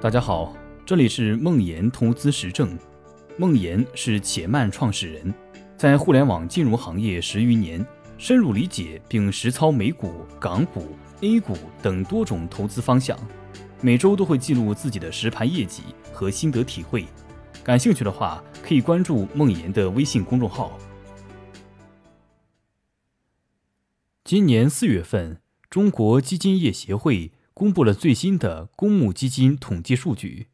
大家好，这里是梦岩投资实证。梦岩是且慢创始人，在互联网金融行业十余年，深入理解并实操美股、港股、A 股等多种投资方向。每周都会记录自己的实盘业绩和心得体会。感兴趣的话，可以关注梦岩的微信公众号。今年四月份，中国基金业协会。公布了最新的公募基金统计数据，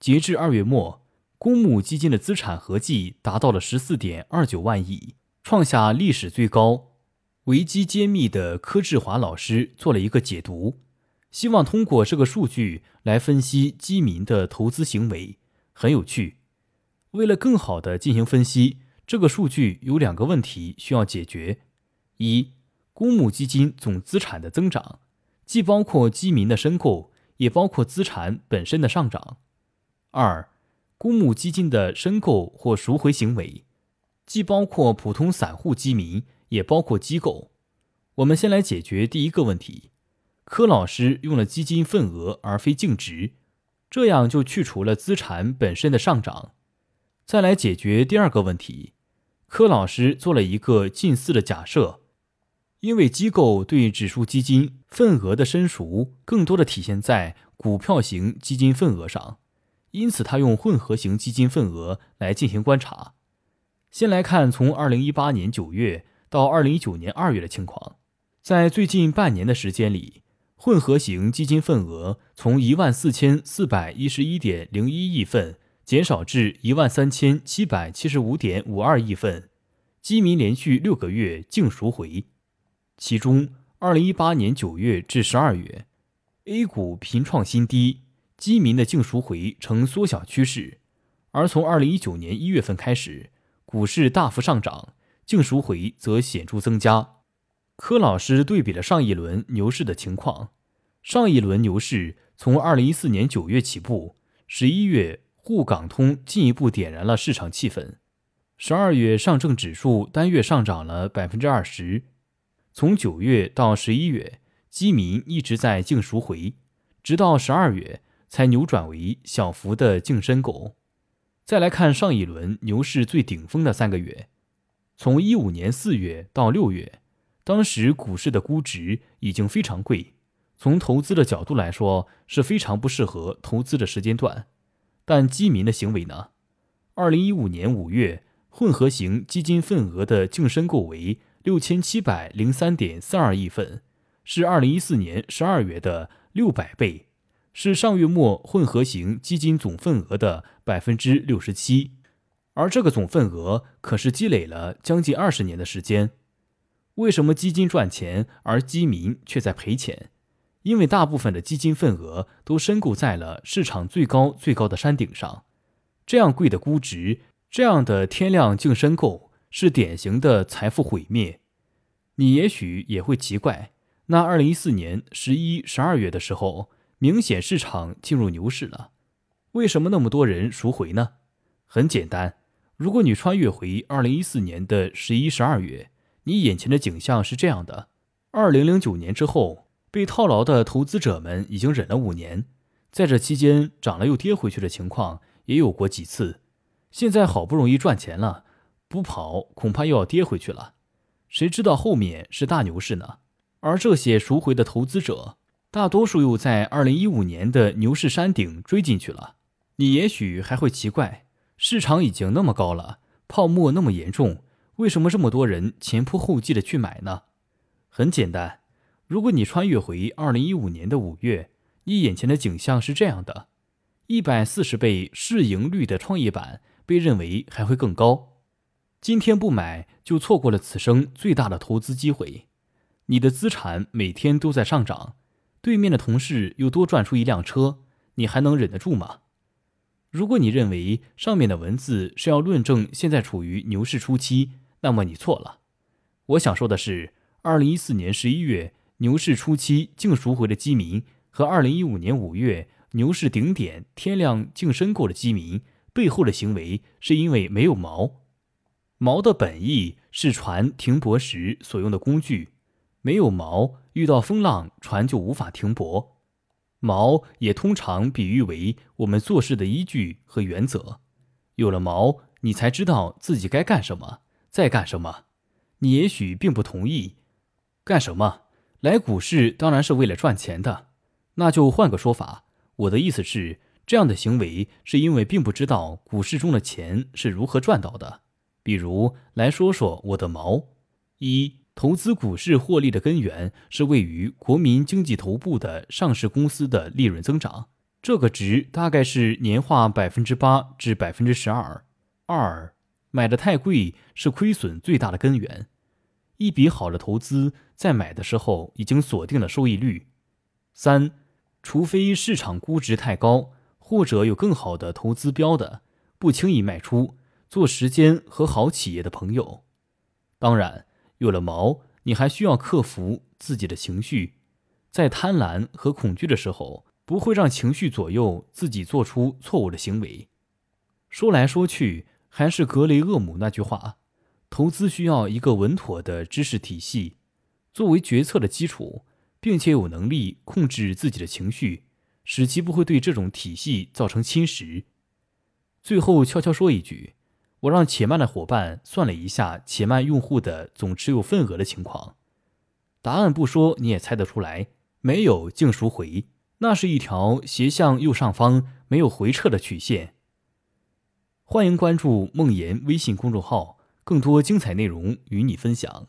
截至二月末，公募基金的资产合计达到了十四点二九万亿，创下历史最高。维基揭秘的柯志华老师做了一个解读，希望通过这个数据来分析基民的投资行为，很有趣。为了更好的进行分析，这个数据有两个问题需要解决：一，公募基金总资产的增长。既包括基民的申购，也包括资产本身的上涨。二，公募基金的申购或赎回行为，既包括普通散户基民，也包括机构。我们先来解决第一个问题。柯老师用了基金份额而非净值，这样就去除了资产本身的上涨。再来解决第二个问题，柯老师做了一个近似的假设。因为机构对指数基金份额的申赎更多的体现在股票型基金份额上，因此他用混合型基金份额来进行观察。先来看从二零一八年九月到二零一九年二月的情况，在最近半年的时间里，混合型基金份额从一万四千四百一十一点零一亿份减少至一万三千七百七十五点五二亿份，基民连续六个月净赎回。其中，二零一八年九月至十二月，A 股频创新低，基民的净赎回呈缩小趋势；而从二零一九年一月份开始，股市大幅上涨，净赎回则显著增加。柯老师对比了上一轮牛市的情况，上一轮牛市从二零一四年九月起步，十一月沪港通进一步点燃了市场气氛，十二月上证指数单月上涨了百分之二十。从九月到十一月，基民一直在净赎回，直到十二月才扭转为小幅的净申购。再来看上一轮牛市最顶峰的三个月，从一五年四月到六月，当时股市的估值已经非常贵，从投资的角度来说是非常不适合投资的时间段。但基民的行为呢？二零一五年五月，混合型基金份额的净申购为。六千七百零三点四二亿份，是二零一四年十二月的六百倍，是上月末混合型基金总份额的百分之六十七。而这个总份额可是积累了将近二十年的时间。为什么基金赚钱，而基民却在赔钱？因为大部分的基金份额都申购在了市场最高最高的山顶上，这样贵的估值，这样的天量净申购。是典型的财富毁灭。你也许也会奇怪，那二零一四年十一、十二月的时候，明显市场进入牛市了，为什么那么多人赎回呢？很简单，如果你穿越回二零一四年的十一、十二月，你眼前的景象是这样的：二零零九年之后，被套牢的投资者们已经忍了五年，在这期间涨了又跌回去的情况也有过几次，现在好不容易赚钱了。不跑，恐怕又要跌回去了。谁知道后面是大牛市呢？而这些赎回的投资者，大多数又在二零一五年的牛市山顶追进去了。你也许还会奇怪，市场已经那么高了，泡沫那么严重，为什么这么多人前仆后继的去买呢？很简单，如果你穿越回二零一五年的五月，你眼前的景象是这样的：一百四十倍市盈率的创业板被认为还会更高。今天不买，就错过了此生最大的投资机会。你的资产每天都在上涨，对面的同事又多赚出一辆车，你还能忍得住吗？如果你认为上面的文字是要论证现在处于牛市初期，那么你错了。我想说的是，二零一四年十一月牛市初期净赎回的基民和二零一五年五月牛市顶点天量净申购的基民背后的行为，是因为没有毛。锚的本意是船停泊时所用的工具，没有锚，遇到风浪，船就无法停泊。锚也通常比喻为我们做事的依据和原则。有了毛，你才知道自己该干什么，在干什么。你也许并不同意，干什么？来股市当然是为了赚钱的。那就换个说法，我的意思是，这样的行为是因为并不知道股市中的钱是如何赚到的。比如，来说说我的毛：一、投资股市获利的根源是位于国民经济头部的上市公司的利润增长。这个值大概是年化百分之八至百分之十二。二，买的太贵是亏损最大的根源。一笔好的投资在买的时候已经锁定了收益率。三，除非市场估值太高，或者有更好的投资标的，不轻易卖出。做时间和好企业的朋友。当然，有了毛，你还需要克服自己的情绪，在贪婪和恐惧的时候。不会让情绪左右自己做出错误的行为。说来说去，还是格雷厄姆那句话：投资需要一个稳妥的知识体系作为决策的基础，并且有能力控制自己的情绪，使其不会对这种体系造成侵蚀。最后悄悄说一句，我让且慢的伙伴算了一下且慢用户的总持有份额的情况，答案不说你也猜得出来，没有净赎回。那是一条斜向右上方、没有回撤的曲线。欢迎关注梦言微信公众号，更多精彩内容与你分享。